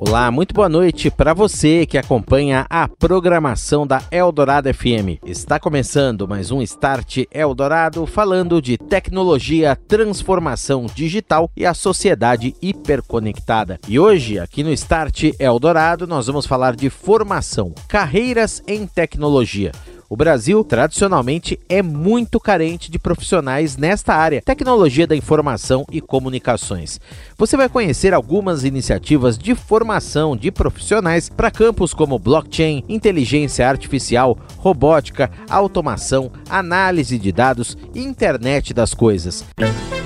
Olá, muito boa noite para você que acompanha a programação da Eldorado FM. Está começando mais um Start Eldorado falando de tecnologia, transformação digital e a sociedade hiperconectada. E hoje, aqui no Start Eldorado, nós vamos falar de formação, carreiras em tecnologia. O Brasil, tradicionalmente, é muito carente de profissionais nesta área, tecnologia da informação e comunicações. Você vai conhecer algumas iniciativas de formação de profissionais para campos como blockchain, inteligência artificial, robótica, automação, análise de dados e internet das coisas.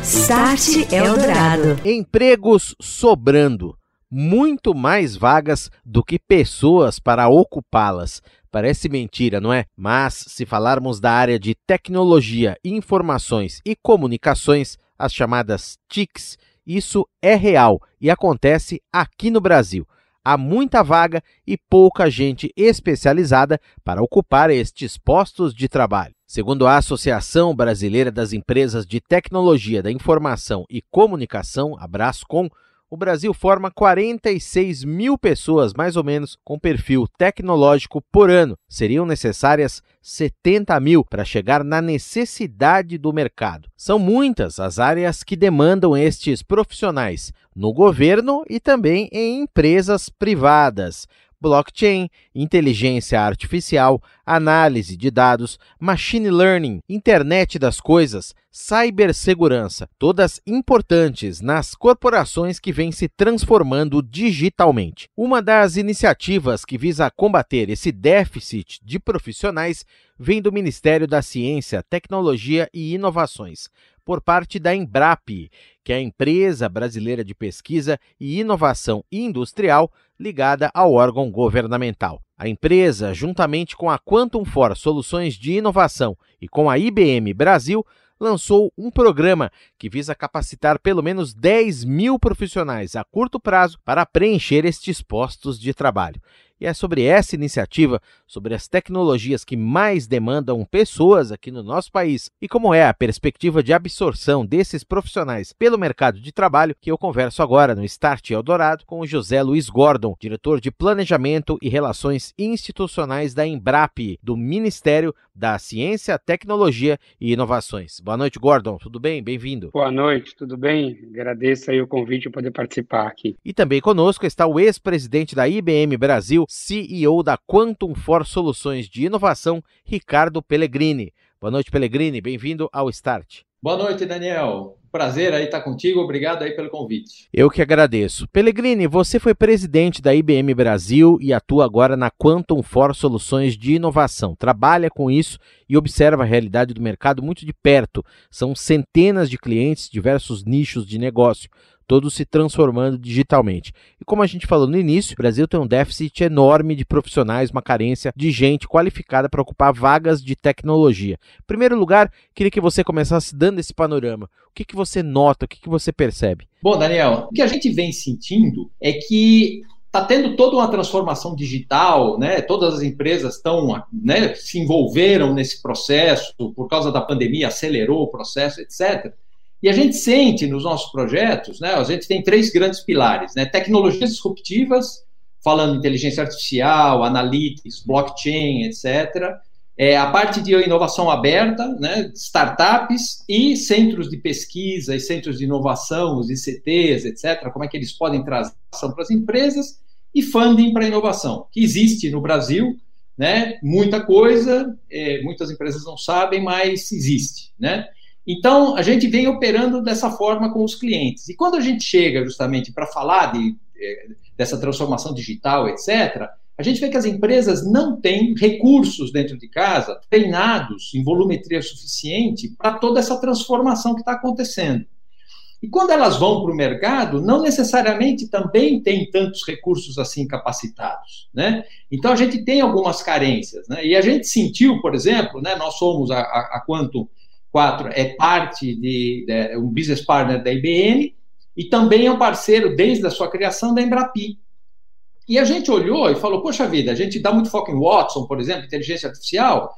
Start Eldorado. Empregos sobrando muito mais vagas do que pessoas para ocupá-las. Parece mentira, não é? Mas, se falarmos da área de tecnologia, informações e comunicações, as chamadas TICs, isso é real e acontece aqui no Brasil. Há muita vaga e pouca gente especializada para ocupar estes postos de trabalho. Segundo a Associação Brasileira das Empresas de Tecnologia da Informação e Comunicação, a Brascom, o Brasil forma 46 mil pessoas, mais ou menos, com perfil tecnológico por ano. Seriam necessárias 70 mil para chegar na necessidade do mercado. São muitas as áreas que demandam estes profissionais, no governo e também em empresas privadas blockchain, inteligência artificial, análise de dados, machine learning, internet das coisas, cibersegurança, todas importantes nas corporações que vêm se transformando digitalmente. Uma das iniciativas que visa combater esse déficit de profissionais vem do Ministério da Ciência, Tecnologia e Inovações, por parte da Embrap, que é a empresa brasileira de pesquisa e inovação industrial ligada ao órgão governamental. A empresa, juntamente com a Quantum For Soluções de Inovação e com a IBM Brasil, lançou um programa que visa capacitar pelo menos 10 mil profissionais a curto prazo para preencher estes postos de trabalho. E é sobre essa iniciativa, sobre as tecnologias que mais demandam pessoas aqui no nosso país e como é a perspectiva de absorção desses profissionais pelo mercado de trabalho, que eu converso agora no Start Eldorado com o José Luiz Gordon, diretor de Planejamento e Relações Institucionais da Embrap, do Ministério da Ciência, Tecnologia e Inovações. Boa noite, Gordon. Tudo bem? Bem-vindo. Boa noite, tudo bem? Agradeço aí o convite de poder participar aqui. E também conosco está o ex-presidente da IBM Brasil, CEO da Quantum For Soluções de Inovação, Ricardo Pellegrini. Boa noite, Pellegrini. Bem-vindo ao Start. Boa noite, Daniel. Prazer aí estar contigo. Obrigado aí pelo convite. Eu que agradeço. Pellegrini, você foi presidente da IBM Brasil e atua agora na Quantum For Soluções de Inovação. Trabalha com isso e observa a realidade do mercado muito de perto. São centenas de clientes, diversos nichos de negócio todos se transformando digitalmente. E como a gente falou no início, o Brasil tem um déficit enorme de profissionais, uma carência de gente qualificada para ocupar vagas de tecnologia. Em primeiro lugar, queria que você começasse dando esse panorama. O que, que você nota, o que, que você percebe? Bom, Daniel, o que a gente vem sentindo é que está tendo toda uma transformação digital, né? Todas as empresas estão, né, se envolveram nesse processo por causa da pandemia, acelerou o processo, etc. E a gente sente nos nossos projetos, né, a gente tem três grandes pilares, né, tecnologias disruptivas, falando inteligência artificial, analytics, blockchain, etc. É, a parte de inovação aberta, né, startups e centros de pesquisa e centros de inovação, os ICTs, etc., como é que eles podem trazer ação para as empresas, e funding para inovação, que existe no Brasil, né, muita coisa, é, muitas empresas não sabem, mas existe. Né? Então, a gente vem operando dessa forma com os clientes. E quando a gente chega justamente para falar de, eh, dessa transformação digital, etc., a a gente vê que as empresas não têm recursos dentro de casa treinados em volumetria suficiente para toda essa transformação que está acontecendo. E quando elas vão para o mercado, não necessariamente também tem tantos recursos assim capacitados, né? Então a gente tem algumas carências, né? E a gente sentiu, por exemplo, né? Nós somos a, a, a Quantum 4 é parte de, de um business partner da IBM e também é um parceiro desde a sua criação da Embrapi. E a gente olhou e falou: poxa vida, a gente dá muito foco em Watson, por exemplo, inteligência artificial,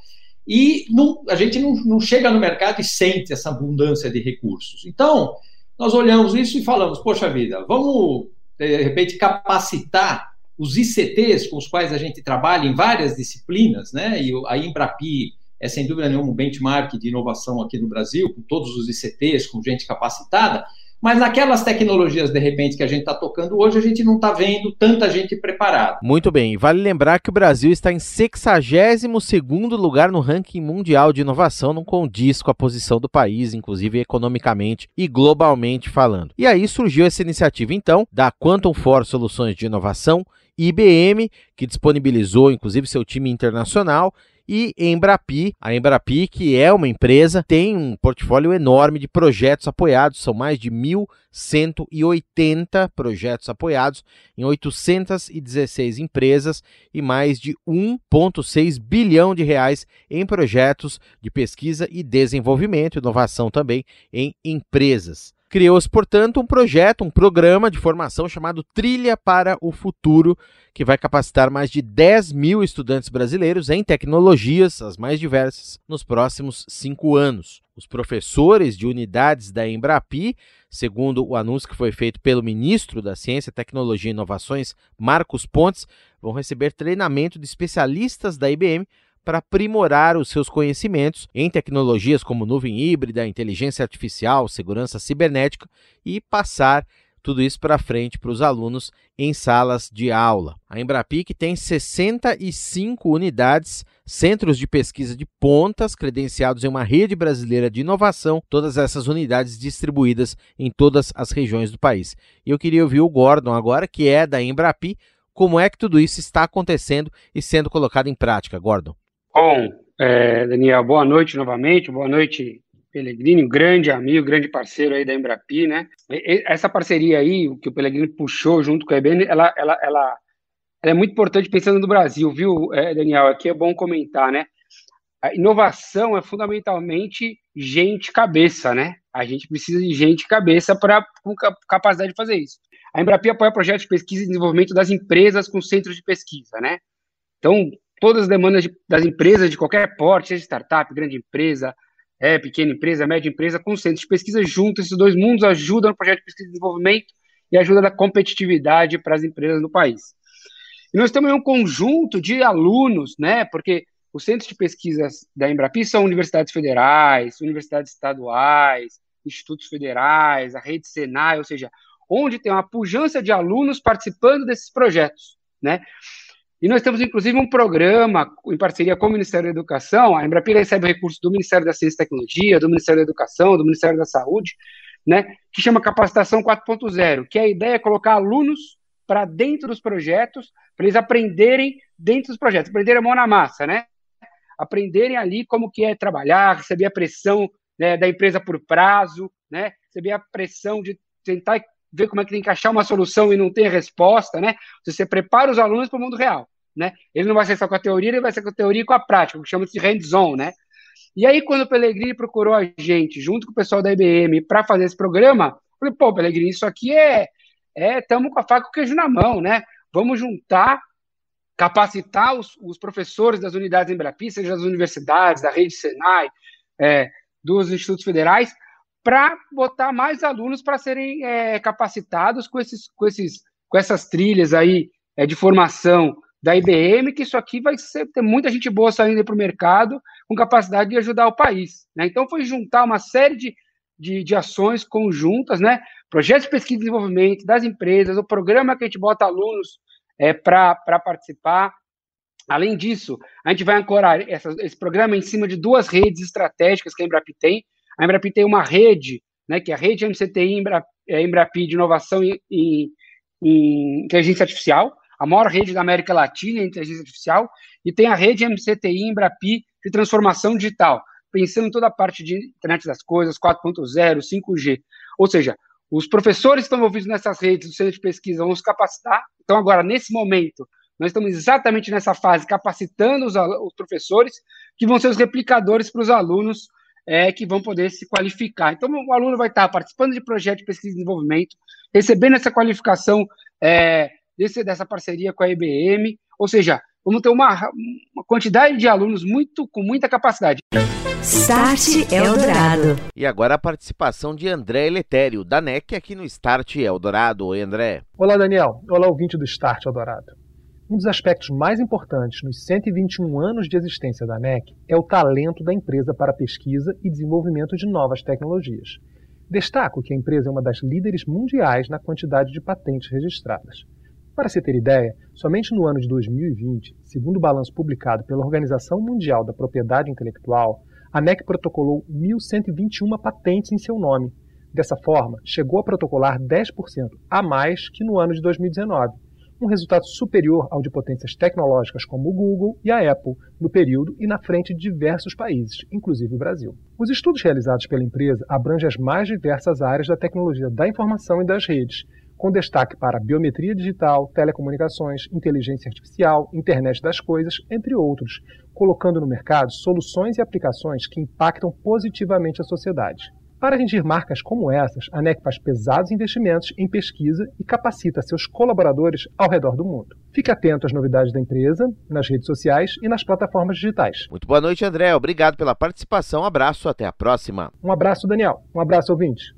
e não, a gente não, não chega no mercado e sente essa abundância de recursos. Então, nós olhamos isso e falamos: poxa vida, vamos de repente capacitar os ICTs com os quais a gente trabalha em várias disciplinas, né? E a Embrapi é sem dúvida nenhuma um benchmark de inovação aqui no Brasil, com todos os ICTs, com gente capacitada. Mas naquelas tecnologias, de repente, que a gente está tocando hoje, a gente não está vendo tanta gente preparada. Muito bem. Vale lembrar que o Brasil está em 62º lugar no ranking mundial de inovação, não condiz com a posição do país, inclusive economicamente e globalmente falando. E aí surgiu essa iniciativa, então, da Quantum Force Soluções de Inovação, IBM, que disponibilizou, inclusive, seu time internacional e Embrapi, a Embrapi, que é uma empresa, tem um portfólio enorme de projetos apoiados, são mais de 1.180 projetos apoiados em 816 empresas e mais de 1,6 bilhão de reais em projetos de pesquisa e desenvolvimento, inovação também em empresas. Criou-se, portanto, um projeto, um programa de formação chamado Trilha para o Futuro, que vai capacitar mais de 10 mil estudantes brasileiros em tecnologias, as mais diversas, nos próximos cinco anos. Os professores de unidades da Embrapi, segundo o anúncio que foi feito pelo ministro da Ciência, Tecnologia e Inovações, Marcos Pontes, vão receber treinamento de especialistas da IBM para aprimorar os seus conhecimentos em tecnologias como nuvem híbrida, inteligência artificial, segurança cibernética e passar tudo isso para frente para os alunos em salas de aula. A Embrapic tem 65 unidades, centros de pesquisa de pontas, credenciados em uma rede brasileira de inovação, todas essas unidades distribuídas em todas as regiões do país. E eu queria ouvir o Gordon agora, que é da Embrapi, como é que tudo isso está acontecendo e sendo colocado em prática, Gordon? Bom, é, Daniel, boa noite novamente, boa noite, Pellegrini, um grande amigo, grande parceiro aí da Embrapi, né? Essa parceria aí, que o Pellegrini puxou junto com a IBM, ela, ela, ela, ela é muito importante pensando no Brasil, viu, é, Daniel? Aqui é bom comentar, né? A inovação é fundamentalmente gente cabeça, né? A gente precisa de gente cabeça para com capacidade de fazer isso. A Embrapi apoia projetos de pesquisa e desenvolvimento das empresas com centros de pesquisa, né? Então, todas as demandas de, das empresas de qualquer porte, seja startup, grande empresa, é, pequena empresa, média empresa, com centros de pesquisa juntos, esses dois mundos ajudam no projeto de pesquisa e desenvolvimento e ajuda na competitividade para as empresas no país. E nós temos um conjunto de alunos, né, porque os centros de pesquisas da Embrapi são universidades federais, universidades estaduais, institutos federais, a rede Senai, ou seja, onde tem uma pujança de alunos participando desses projetos, né? E nós temos, inclusive, um programa em parceria com o Ministério da Educação. A Embrapira recebe recursos do Ministério da Ciência e Tecnologia, do Ministério da Educação, do Ministério da Saúde, né, que chama Capacitação 4.0, que a ideia é colocar alunos para dentro dos projetos, para eles aprenderem dentro dos projetos, aprenderem a mão na massa, né? Aprenderem ali como que é trabalhar, receber a pressão né, da empresa por prazo, né? Receber a pressão de tentar ver como é que tem que achar uma solução e não ter resposta, né? Você prepara os alunos para o mundo real né? Ele não vai ser só com a teoria, ele vai ser com a teoria e com a prática, o que chama de hands-on, né? E aí, quando o Pellegrini procurou a gente, junto com o pessoal da IBM, para fazer esse programa, eu falei, pô, Pellegrini, isso aqui é. É, com a faca e o queijo na mão, né? Vamos juntar, capacitar os, os professores das unidades Embrapi, seja das universidades, da rede Senai, é, dos institutos federais, para botar mais alunos para serem é, capacitados com, esses, com, esses, com essas trilhas aí é, de formação da IBM, que isso aqui vai ser, ter muita gente boa saindo para o mercado com capacidade de ajudar o país. Né? Então, foi juntar uma série de, de, de, ações conjuntas, né? projetos de pesquisa e desenvolvimento das empresas, o programa que a gente bota alunos é, para participar. Além disso, a gente vai ancorar essa, esse programa em cima de duas redes estratégicas que a Embrapi tem. A Embrapi tem uma rede, né, que é a rede MCTI Embrapi, é, de inovação em, em, em inteligência artificial, a maior rede da América Latina em inteligência artificial, e tem a rede MCTI Embrapi de transformação digital, pensando em toda a parte de internet das coisas, 4.0, 5G. Ou seja, os professores que estão envolvidos nessas redes do centro de pesquisa vão se capacitar. Então, agora, nesse momento, nós estamos exatamente nessa fase, capacitando os, os professores, que vão ser os replicadores para os alunos é, que vão poder se qualificar. Então, o aluno vai estar participando de projeto de pesquisa e desenvolvimento, recebendo essa qualificação é, desse, dessa parceria com a IBM, ou seja, vamos ter uma, uma quantidade de alunos muito com muita capacidade. Start Eldorado. E agora a participação de André Eletério, da NEC, aqui no Start Eldorado. Oi, André. Olá, Daniel. Olá, ouvinte do Start Eldorado. Um dos aspectos mais importantes nos 121 anos de existência da NEC é o talento da empresa para pesquisa e desenvolvimento de novas tecnologias. Destaco que a empresa é uma das líderes mundiais na quantidade de patentes registradas. Para se ter ideia, somente no ano de 2020, segundo o balanço publicado pela Organização Mundial da Propriedade Intelectual, a NEC protocolou 1.121 patentes em seu nome. Dessa forma, chegou a protocolar 10% a mais que no ano de 2019 um resultado superior ao de potências tecnológicas como o Google e a Apple no período e na frente de diversos países, inclusive o Brasil. Os estudos realizados pela empresa abrangem as mais diversas áreas da tecnologia da informação e das redes, com destaque para biometria digital, telecomunicações, inteligência artificial, internet das coisas, entre outros, colocando no mercado soluções e aplicações que impactam positivamente a sociedade. Para atingir marcas como essas, a NEC faz pesados investimentos em pesquisa e capacita seus colaboradores ao redor do mundo. Fique atento às novidades da empresa, nas redes sociais e nas plataformas digitais. Muito boa noite, André. Obrigado pela participação. Um abraço, até a próxima. Um abraço, Daniel. Um abraço, ouvinte.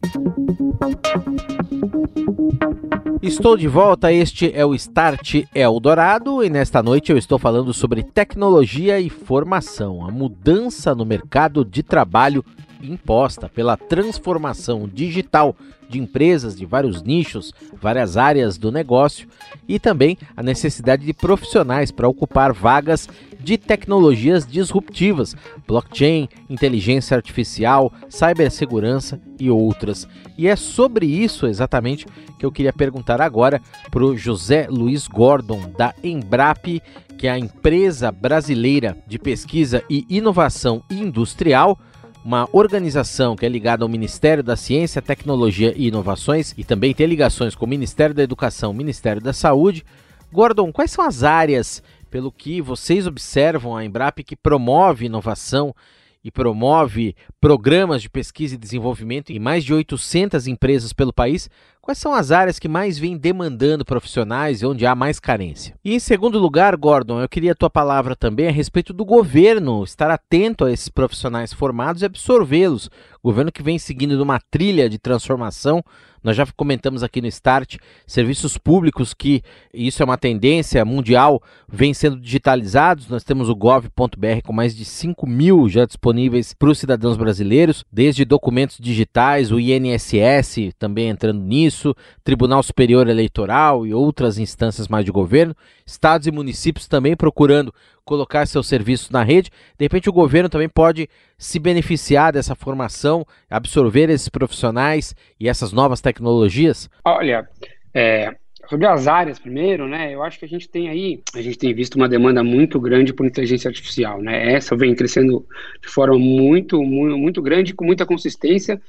Estou de volta, este é o Start Eldorado e nesta noite eu estou falando sobre tecnologia e formação, a mudança no mercado de trabalho imposta pela transformação digital de empresas de vários nichos, várias áreas do negócio e também a necessidade de profissionais para ocupar vagas de tecnologias disruptivas, blockchain, inteligência artificial, cibersegurança e outras. E é sobre isso exatamente que eu queria perguntar agora para o José Luiz Gordon, da Embrap, que é a empresa brasileira de pesquisa e inovação industrial uma organização que é ligada ao Ministério da Ciência, Tecnologia e Inovações e também tem ligações com o Ministério da Educação, Ministério da Saúde. Gordon, quais são as áreas, pelo que vocês observam a Embrap, que promove inovação e promove programas de pesquisa e desenvolvimento em mais de 800 empresas pelo país, quais são as áreas que mais vêm demandando profissionais e onde há mais carência? E em segundo lugar, Gordon, eu queria a tua palavra também a respeito do governo estar atento a esses profissionais formados e absorvê-los. Governo que vem seguindo numa trilha de transformação nós já comentamos aqui no Start, serviços públicos que, isso é uma tendência mundial, vêm sendo digitalizados. Nós temos o gov.br com mais de 5 mil já disponíveis para os cidadãos brasileiros, desde documentos digitais, o INSS também entrando nisso, Tribunal Superior Eleitoral e outras instâncias mais de governo, estados e municípios também procurando colocar seus serviços na rede. De repente, o governo também pode se beneficiar dessa formação, absorver esses profissionais e essas novas tecnologias? Olha, é, sobre as áreas primeiro, né? Eu acho que a gente tem aí, a gente tem visto uma demanda muito grande por inteligência artificial, né? Essa vem crescendo de forma muito, muito, muito grande, com muita consistência.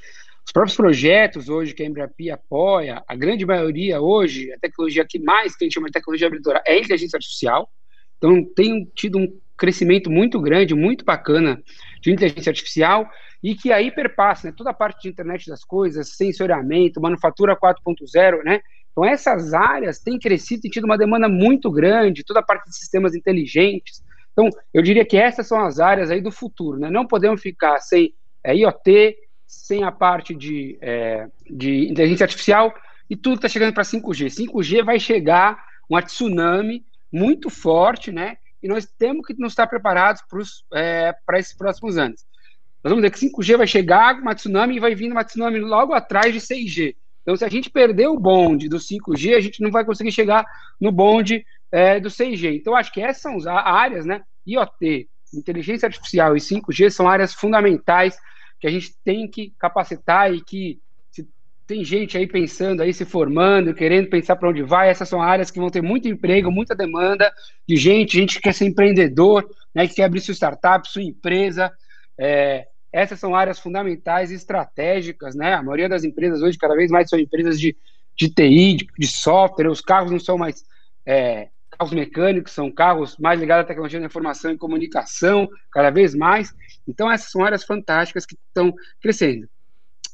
Os próprios projetos hoje que a Embrapi apoia, a grande maioria hoje, a tecnologia que mais que a gente chama de tecnologia abridora é inteligência artificial. Então, tem tido um crescimento muito grande, muito bacana de inteligência artificial e que aí perpassa né, toda a parte de internet das coisas, sensoriamento, manufatura 4.0, né? Então, essas áreas têm crescido, têm tido uma demanda muito grande, toda a parte de sistemas inteligentes. Então, eu diria que essas são as áreas aí do futuro, né? Não podemos ficar sem é, IoT, sem a parte de, é, de inteligência artificial e tudo está chegando para 5G. 5G vai chegar uma tsunami muito forte, né? E nós temos que nos estar preparados é, para esses próximos anos. Nós vamos ver que 5G vai chegar, uma tsunami e vai vir uma tsunami logo atrás de 6G. Então, se a gente perder o bonde do 5G, a gente não vai conseguir chegar no bonde é, do 6G. Então, acho que essas são as áreas, né? IoT, inteligência artificial e 5G são áreas fundamentais que a gente tem que capacitar e que tem gente aí pensando aí, se formando, querendo pensar para onde vai. Essas são áreas que vão ter muito emprego, muita demanda de gente, gente que quer ser empreendedor, né, que quer abrir sua startup, sua empresa. É, essas são áreas fundamentais e estratégicas, né? A maioria das empresas hoje, cada vez mais, são empresas de, de TI, de, de software. Os carros não são mais é, carros mecânicos, são carros mais ligados à tecnologia da informação e comunicação, cada vez mais. Então, essas são áreas fantásticas que estão crescendo.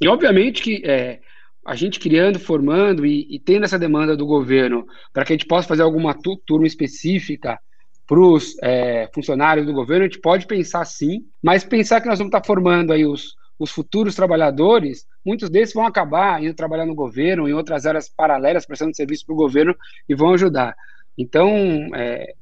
E, obviamente, que é, a gente criando, formando e, e tendo essa demanda do governo para que a gente possa fazer alguma turma específica para os é, funcionários do governo, a gente pode pensar sim, mas pensar que nós vamos estar formando aí os, os futuros trabalhadores, muitos desses vão acabar indo trabalhar no governo, em outras áreas paralelas, prestando serviço para o governo e vão ajudar. Então, é,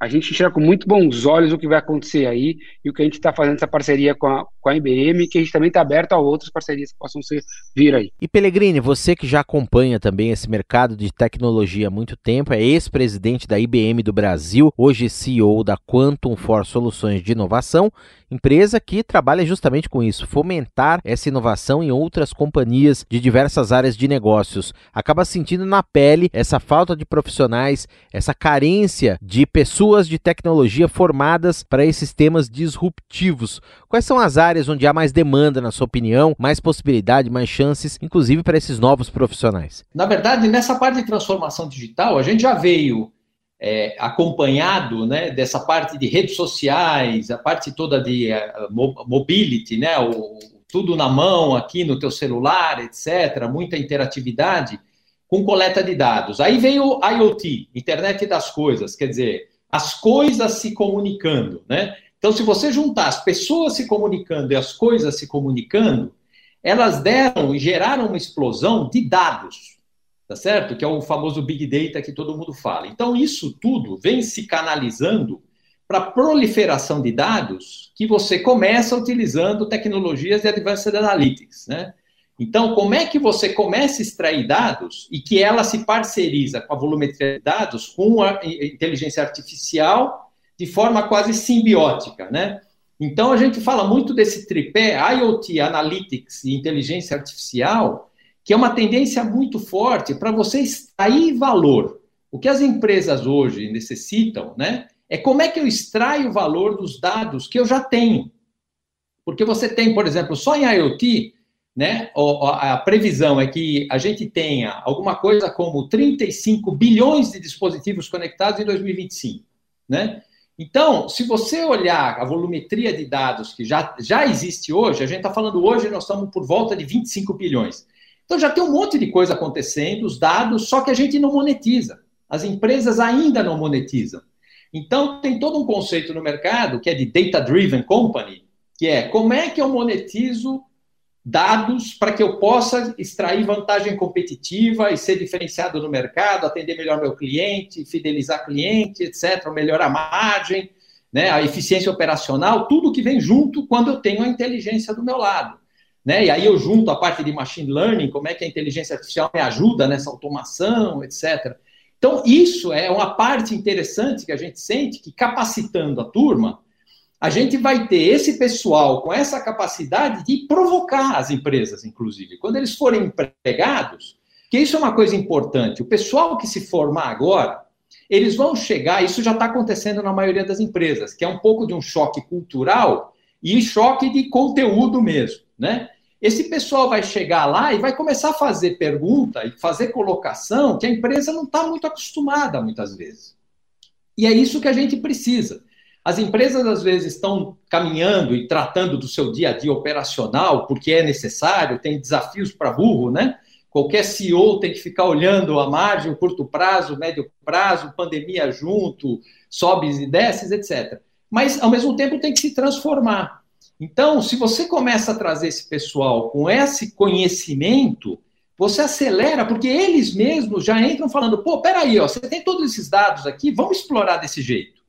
a gente enxerga com muito bons olhos o que vai acontecer aí e o que a gente está fazendo essa parceria com a, com a IBM, que a gente também está aberto a outras parcerias que possam ser, vir aí. E Pellegrini, você que já acompanha também esse mercado de tecnologia há muito tempo, é ex-presidente da IBM do Brasil, hoje CEO da Quantum for Soluções de Inovação, empresa que trabalha justamente com isso, fomentar essa inovação em outras companhias de diversas áreas de negócios. Acaba sentindo na pele essa falta de profissionais, essa carência de pessoas de tecnologia formadas para esses temas disruptivos. Quais são as áreas onde há mais demanda, na sua opinião, mais possibilidade, mais chances, inclusive para esses novos profissionais? Na verdade, nessa parte de transformação digital, a gente já veio é, acompanhado né, dessa parte de redes sociais, a parte toda de uh, mobility, né, o, tudo na mão aqui no teu celular, etc., muita interatividade com coleta de dados. Aí veio o IoT, Internet das Coisas, quer dizer, as coisas se comunicando, né? Então, se você juntar as pessoas se comunicando e as coisas se comunicando, elas deram e geraram uma explosão de dados tá certo? Que é o famoso Big Data que todo mundo fala. Então, isso tudo vem se canalizando para a proliferação de dados que você começa utilizando tecnologias de Advanced Analytics, né? Então, como é que você começa a extrair dados e que ela se parceriza com a volumetria de dados, com a inteligência artificial, de forma quase simbiótica, né? Então, a gente fala muito desse tripé IoT, Analytics e inteligência artificial, que é uma tendência muito forte para você extrair valor. O que as empresas hoje necessitam, né, é como é que eu extraio o valor dos dados que eu já tenho. Porque você tem, por exemplo, só em IoT, né, a previsão é que a gente tenha alguma coisa como 35 bilhões de dispositivos conectados em 2025, né? Então, se você olhar a volumetria de dados que já, já existe hoje, a gente está falando hoje, nós estamos por volta de 25 bilhões. Então já tem um monte de coisa acontecendo, os dados, só que a gente não monetiza. As empresas ainda não monetizam. Então tem todo um conceito no mercado que é de data driven company, que é como é que eu monetizo dados para que eu possa extrair vantagem competitiva e ser diferenciado no mercado, atender melhor meu cliente, fidelizar cliente, etc, melhorar a margem, né, a eficiência operacional, tudo que vem junto quando eu tenho a inteligência do meu lado. Né? E aí eu junto a parte de machine learning, como é que a inteligência artificial me ajuda nessa automação, etc. Então, isso é uma parte interessante que a gente sente que capacitando a turma, a gente vai ter esse pessoal com essa capacidade de provocar as empresas, inclusive. Quando eles forem empregados, que isso é uma coisa importante. O pessoal que se formar agora, eles vão chegar, isso já está acontecendo na maioria das empresas, que é um pouco de um choque cultural e choque de conteúdo mesmo né? Esse pessoal vai chegar lá e vai começar a fazer pergunta e fazer colocação que a empresa não está muito acostumada muitas vezes. E é isso que a gente precisa. As empresas às vezes estão caminhando e tratando do seu dia a dia operacional porque é necessário, tem desafios para burro, né? Qualquer CEO tem que ficar olhando a margem, curto prazo, médio prazo, pandemia junto, sobes e desces, etc. Mas, ao mesmo tempo, tem que se transformar. Então, se você começa a trazer esse pessoal com esse conhecimento, você acelera, porque eles mesmos já entram falando: pô, peraí, ó, você tem todos esses dados aqui, vamos explorar desse jeito.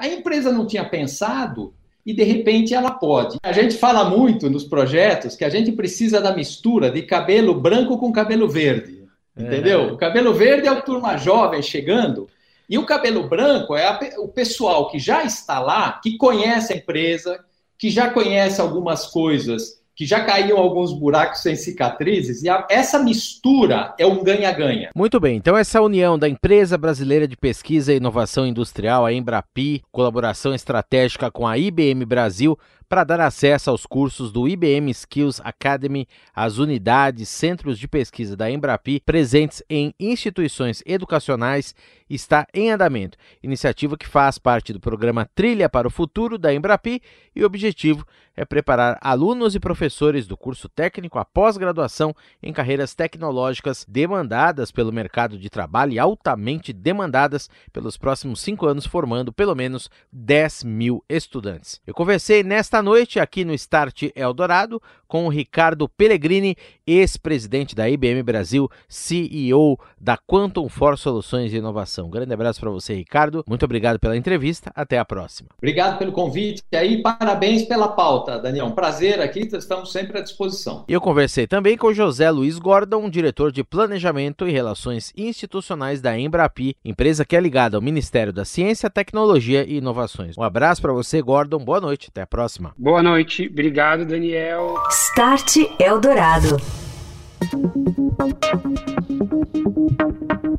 A empresa não tinha pensado e de repente ela pode. A gente fala muito nos projetos que a gente precisa da mistura de cabelo branco com cabelo verde. Entendeu? É. O cabelo verde é o turma jovem chegando. E o cabelo branco é a, o pessoal que já está lá, que conhece a empresa, que já conhece algumas coisas que já caíam alguns buracos sem cicatrizes, e a, essa mistura é um ganha-ganha. Muito bem, então essa união da Empresa Brasileira de Pesquisa e Inovação Industrial, a Embrapi, colaboração estratégica com a IBM Brasil, para dar acesso aos cursos do IBM Skills Academy, as unidades, centros de pesquisa da Embrapi presentes em instituições educacionais está em andamento. Iniciativa que faz parte do programa Trilha para o Futuro da Embrapi e o objetivo é preparar alunos e professores do curso técnico a pós-graduação em carreiras tecnológicas demandadas pelo mercado de trabalho e altamente demandadas pelos próximos cinco anos, formando pelo menos 10 mil estudantes. Eu conversei nesta noite aqui no Start Eldorado com o Ricardo Pellegrini, ex-presidente da IBM Brasil, CEO da Quantum For Soluções de Inovação. Um grande abraço para você, Ricardo. Muito obrigado pela entrevista. Até a próxima. Obrigado pelo convite e aí parabéns pela pauta, Daniel. Um prazer aqui, estamos sempre à disposição. Eu conversei também com José Luiz Gordon, diretor de Planejamento e Relações Institucionais da Embrapi, empresa que é ligada ao Ministério da Ciência, Tecnologia e Inovações. Um abraço para você, Gordon. Boa noite. Até a próxima. Boa noite. Obrigado, Daniel. Start Eldorado.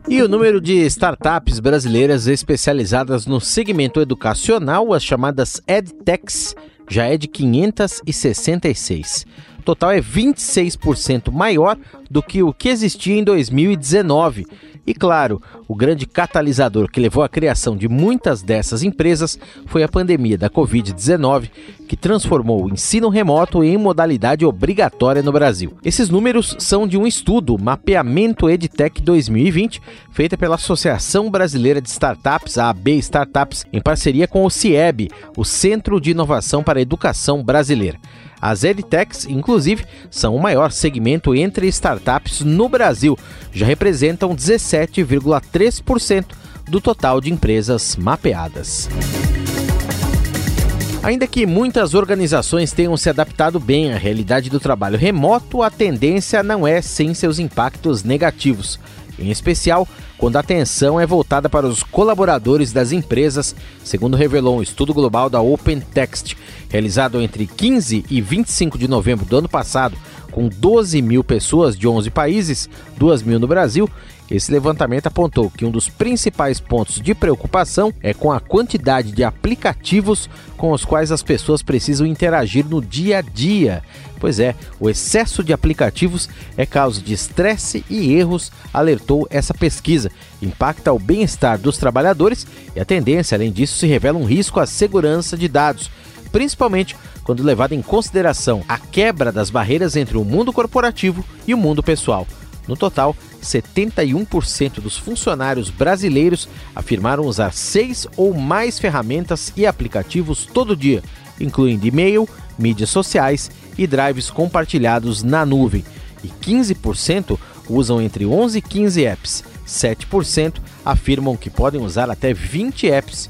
E o número de startups brasileiras especializadas no segmento educacional, as chamadas EdTechs, já é de 566. O total é 26% maior do que o que existia em 2019 e claro, o grande catalisador que levou à criação de muitas dessas empresas foi a pandemia da Covid-19, que transformou o ensino remoto em modalidade obrigatória no Brasil. Esses números são de um estudo, Mapeamento EdTech 2020, feita pela Associação Brasileira de Startups, a AB Startups, em parceria com o CIEB, o Centro de Inovação para a Educação Brasileira. As EdTechs, inclusive, são o maior segmento entre startups no Brasil, já representam 17,3% do total de empresas mapeadas. Ainda que muitas organizações tenham se adaptado bem à realidade do trabalho remoto, a tendência não é sem seus impactos negativos, em especial quando a atenção é voltada para os colaboradores das empresas, segundo revelou um estudo global da OpenText, realizado entre 15 e 25 de novembro do ano passado, com 12 mil pessoas de 11 países, 2 mil no Brasil, esse levantamento apontou que um dos principais pontos de preocupação é com a quantidade de aplicativos com os quais as pessoas precisam interagir no dia a dia. Pois é, o excesso de aplicativos é causa de estresse e erros, alertou essa pesquisa. Impacta o bem-estar dos trabalhadores e a tendência, além disso, se revela um risco à segurança de dados principalmente quando levado em consideração a quebra das barreiras entre o mundo corporativo e o mundo pessoal. No total, 71% dos funcionários brasileiros afirmaram usar seis ou mais ferramentas e aplicativos todo dia, incluindo e-mail, mídias sociais e drives compartilhados na nuvem. E 15% usam entre 11 e 15 apps. 7% afirmam que podem usar até 20 apps